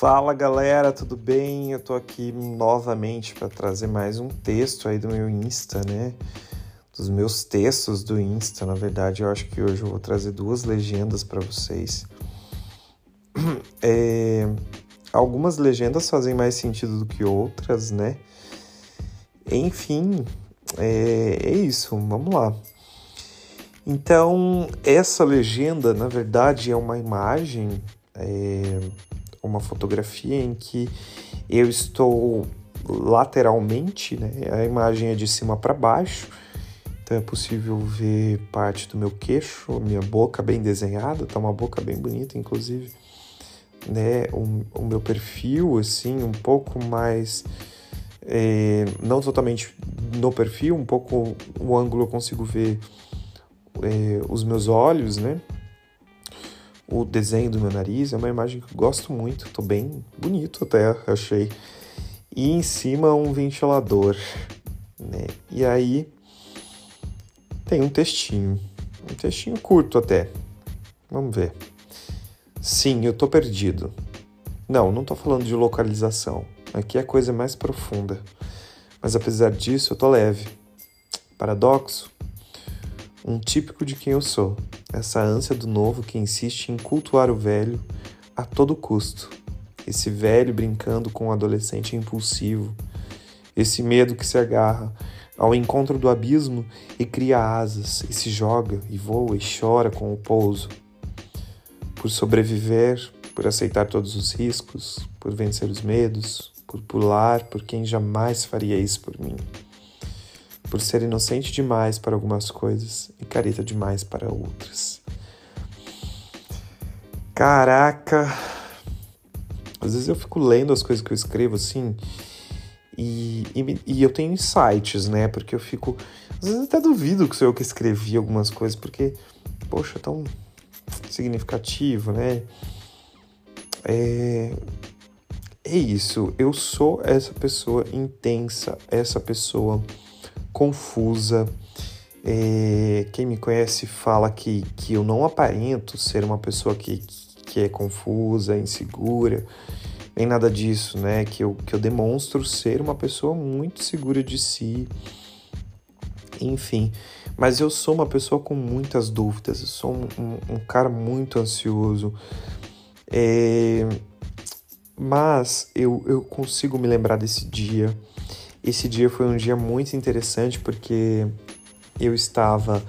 Fala galera, tudo bem? Eu tô aqui novamente para trazer mais um texto aí do meu Insta, né? Dos meus textos do Insta, na verdade, eu acho que hoje eu vou trazer duas legendas para vocês. É, algumas legendas fazem mais sentido do que outras, né? Enfim, é, é isso, vamos lá. Então, essa legenda, na verdade, é uma imagem. É, uma fotografia em que eu estou lateralmente, né? A imagem é de cima para baixo, então é possível ver parte do meu queixo, minha boca bem desenhada, tá uma boca bem bonita, inclusive, né? O, o meu perfil, assim, um pouco mais. É, não totalmente no perfil, um pouco o ângulo eu consigo ver é, os meus olhos, né? O desenho do meu nariz é uma imagem que eu gosto muito, tô bem bonito até, achei. E em cima um ventilador, né? E aí tem um textinho, um textinho curto até. Vamos ver. Sim, eu tô perdido. Não, não tô falando de localização. Aqui é a coisa mais profunda. Mas apesar disso, eu tô leve. Paradoxo? Um típico de quem eu sou essa ânsia do novo que insiste em cultuar o velho a todo custo. Esse velho brincando com o um adolescente impulsivo. Esse medo que se agarra ao encontro do abismo e cria asas, e se joga, e voa, e chora com o pouso. Por sobreviver, por aceitar todos os riscos, por vencer os medos, por pular por quem jamais faria isso por mim por ser inocente demais para algumas coisas e careta demais para outras. Caraca! Às vezes eu fico lendo as coisas que eu escrevo assim e, e, e eu tenho insights, né? Porque eu fico. Às vezes até duvido que sou eu que escrevi algumas coisas, porque, poxa, é tão significativo, né? É, é isso. Eu sou essa pessoa intensa, essa pessoa confusa. É, quem me conhece fala que, que eu não aparento ser uma pessoa que, que é confusa, insegura, nem nada disso, né? Que eu, que eu demonstro ser uma pessoa muito segura de si, enfim. Mas eu sou uma pessoa com muitas dúvidas, eu sou um, um, cara muito ansioso. É, mas eu, eu consigo me lembrar desse dia esse dia foi um dia muito interessante porque eu estava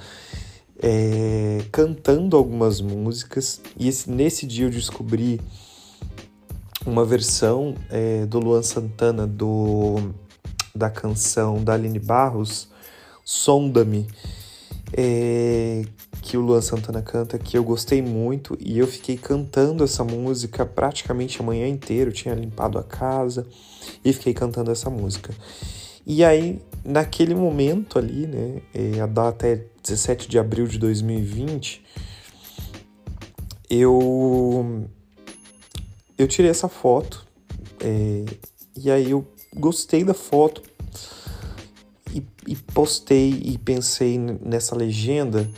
é, cantando algumas músicas e esse, nesse dia eu descobri uma versão é, do Luan Santana do, da canção da Aline Barros, Sonda-me, é, que o Luan Santana canta, que eu gostei muito e eu fiquei cantando essa música praticamente a manhã inteira. Eu tinha limpado a casa e fiquei cantando essa música. E aí, naquele momento ali, né, é, a data é 17 de abril de 2020, eu, eu tirei essa foto é, e aí eu gostei da foto e, e postei e pensei nessa legenda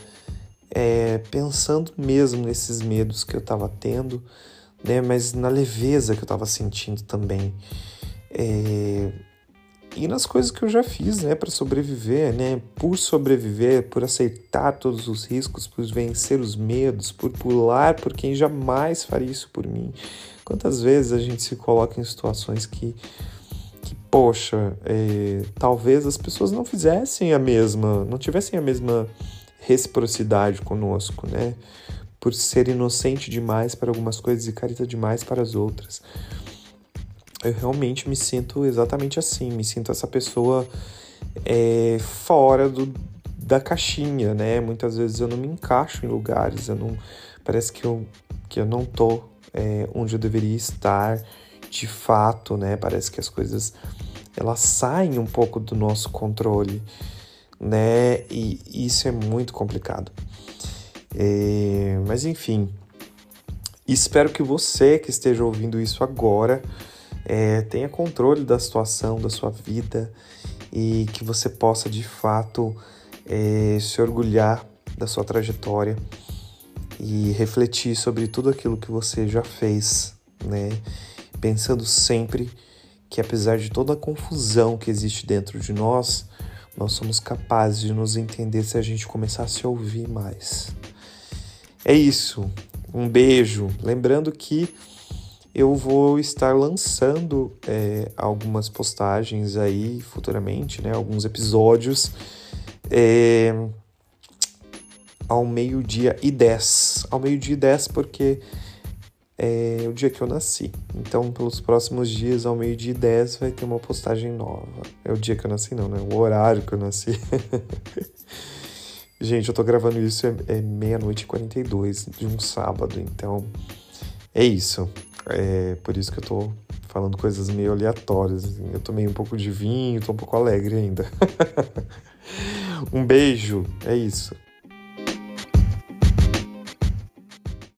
é, pensando mesmo nesses medos que eu estava tendo, né, mas na leveza que eu estava sentindo também. É, e nas coisas que eu já fiz, né, para sobreviver, né, por sobreviver, por aceitar todos os riscos, por vencer os medos, por pular por quem jamais faria isso por mim. Quantas vezes a gente se coloca em situações que, que poxa, é, talvez as pessoas não fizessem a mesma, não tivessem a mesma reciprocidade conosco, né? Por ser inocente demais para algumas coisas e carita demais para as outras. Eu realmente me sinto exatamente assim, me sinto essa pessoa é, fora do, da caixinha, né? Muitas vezes eu não me encaixo em lugares, eu não parece que eu, que eu não tô é, onde eu deveria estar de fato, né? Parece que as coisas elas saem um pouco do nosso controle né? E isso é muito complicado. É, mas enfim, espero que você que esteja ouvindo isso agora é, tenha controle da situação, da sua vida e que você possa de fato é, se orgulhar da sua trajetória e refletir sobre tudo aquilo que você já fez, né? pensando sempre que apesar de toda a confusão que existe dentro de nós, nós somos capazes de nos entender se a gente começar a se ouvir mais. É isso. Um beijo. Lembrando que eu vou estar lançando é, algumas postagens aí futuramente, né? Alguns episódios é, ao meio-dia e 10. Ao meio-dia e 10 porque é o dia que eu nasci. Então, pelos próximos dias, ao meio-dia e 10, vai ter uma postagem nova. É o dia que eu nasci, não, né? O horário que eu nasci. Gente, eu tô gravando isso, é, é meia-noite e 42 de um sábado, então é isso. É por isso que eu tô falando coisas meio aleatórias. Assim. Eu tomei um pouco de vinho, tô um pouco alegre ainda. um beijo, é isso.